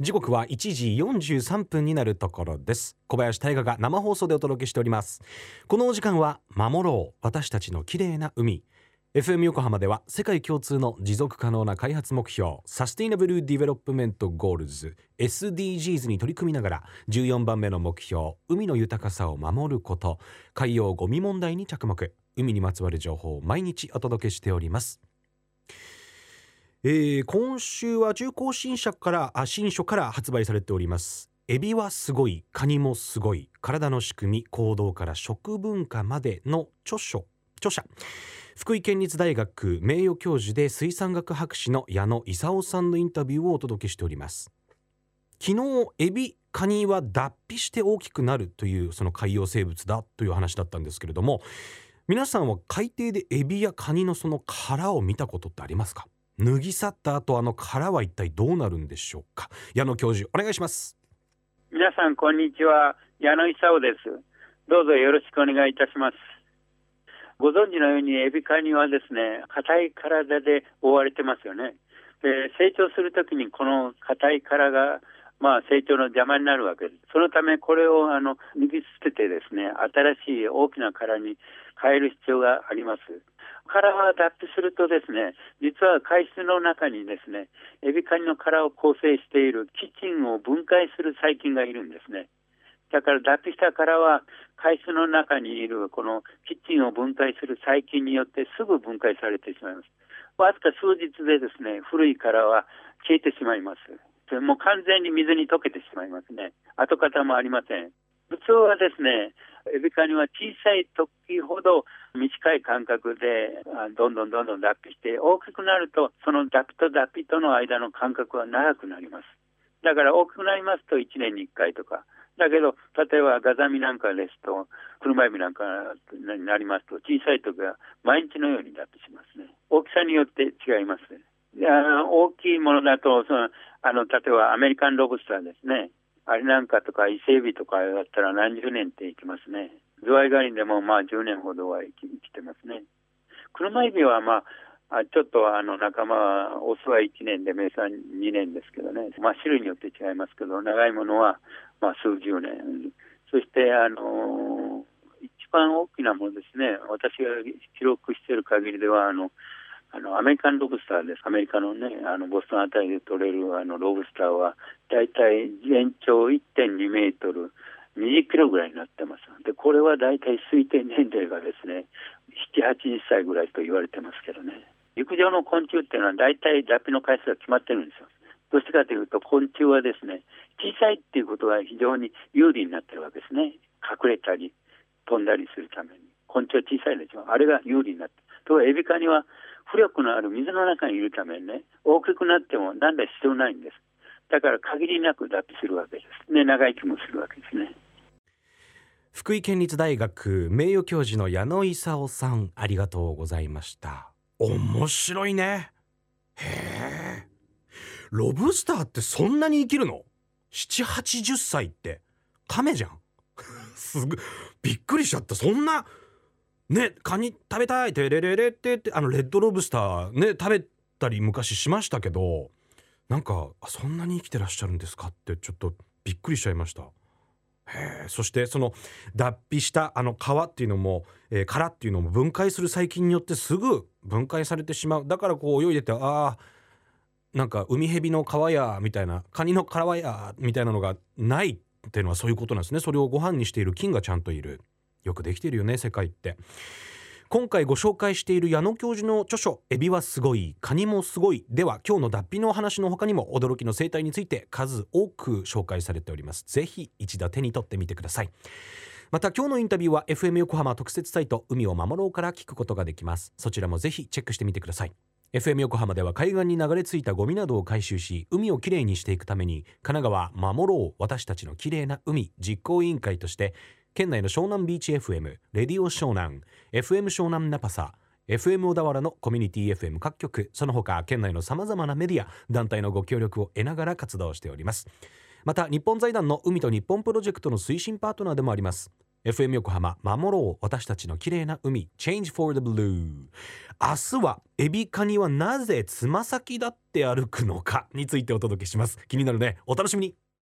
時刻は1時43分になるところです。小林大賀が生放送でお届けしております。このお時間は守ろう私たちの綺麗な海。FM 横浜では世界共通の持続可能な開発目標 Sustainable Development Goals SDGs に取り組みながら14番目の目標海の豊かさを守ること海洋ゴミ問題に着目。海にまつわる情報を毎日お届けしております。えー、今週は中高新社からあ新書から発売されております。エビはすごいカニもすごい体の仕組み行動から食文化までの著書著者。福井県立大学名誉教授で水産学博士の矢野勲さんのインタビューをお届けしております。昨日エビカニは脱皮して大きくなるというその海洋生物だという話だったんですけれども皆さんは海底でエビやカニのその殻を見たことってありますか？脱ぎ去った後あの殻は一体どうなるんでしょうか？矢野教授お願いします。皆さんこんにちは。矢野勲です。どうぞよろしくお願いいたします。ご存知のようにエビカニはですね硬い体で覆われてますよね。で成長するときにこの硬い殻がまあ、成長の邪魔になるわけです。そのため、これをあの脱ぎ捨ててですね、新しい大きな殻に変える必要があります。殻は脱皮するとですね、実は海水の中にですね、エビカニの殻を構成しているキチンを分解する細菌がいるんですね。だから脱皮した殻は海水の中にいるこのキッチンを分解する細菌によってすぐ分解されてしまいます。わずか数日でですね、古い殻は消えてしまいます。もう完全に水に溶けてしまいますね。跡形もありません。普通はですね、エビカニは小さい時ほど短い間隔でどんどんどんどん脱皮して大きくなるとその脱皮と脱皮との間の間隔は長くなります。だから大きくなりますと1年に1回とか。だけど例えばガザミなんかですと車エビなんかになりますと小さい時は毎日のように脱皮しますね。大きさによって違いますいや大きいものだとそのあの例えばアメリカンロブスターですね。あれなんかとか伊勢海老とかだったら何十年っていきますね。ズワイガニでもまあ10年ほどは生き生きてますね。車エビはまあ、ちょっとあの仲間は、オスは1年で、メスは2年ですけどね。まあ種類によって違いますけど、長いものはまあ数十年。そして、あの一番大きなものですね。私が記録している限りでは、あの、あのアメリカンロブスターです。アメリカのね、あのボストンあたりで取れるあのロブスターは、だいたい全長1.2メートル、20キロぐらいになってます。で、これはだいたい推定年齢がですね、7、80歳ぐらいと言われてますけどね。陸上の昆虫っていうのは大体脱皮の回数が決まってるんですよ。どうしてかというと、昆虫はですね、小さいっていうことが非常に有利になってるわけですね。隠れたり、飛んだりするために。昆虫は小さいでしょ。あれが有利になってとエビ科には浮力のある水の中にいるためね、大きくなっても何ら必要ないんです。だから限りなく脱皮するわけです。ね、長生きもするわけですね。福井県立大学名誉教授の矢野勲さん、ありがとうございました。面白いね。へえ。ロブスターってそんなに生きるの ?7、80歳って亀じゃん。すぐ、びっくりしちゃった。そんな、ねカニ食べたいてれれれってってあのレッドロブスターね食べたり昔しましたけどなんかそんなに生きてらっしゃるんですかってちょっとびっくりしちゃいました。そしてその脱皮したあの皮っていうのも、えー、殻っていうのも分解する細菌によってすぐ分解されてしまうだからこう泳いでてああなんか海蛇の皮やみたいなカニの皮やみたいなのがないっていうのはそういうことなんですねそれをご飯にしている菌がちゃんといる。よくできてるよね世界って。今回ご紹介している矢野教授の著書「エビはすごいカニもすごい」では今日の脱皮のお話の他にも驚きの生態について数多く紹介されております。ぜひ一度手に取ってみてください。また今日のインタビューは FM 横浜特設サイト海を守ろうから聞くことができます。そちらもぜひチェックしてみてください。FM 横浜では海岸に流れ着いたゴミなどを回収し海をきれいにしていくために神奈川守ろう私たちのきれいな海実行委員会として県内の湘南ビーチ FM、レディオ湘南、FM 湘南ナパサ、FM 小田原のコミュニティ FM 各局、その他県内の様々なメディア、団体のご協力を得ながら活動しております。また、日本財団の海と日本プロジェクトの推進パートナーでもあります。FM 横浜守ろう私たちの綺麗な海 Change for the Blue 明日はエビカニはなぜつま先だって歩くのかについてお届けします気になるねお楽しみに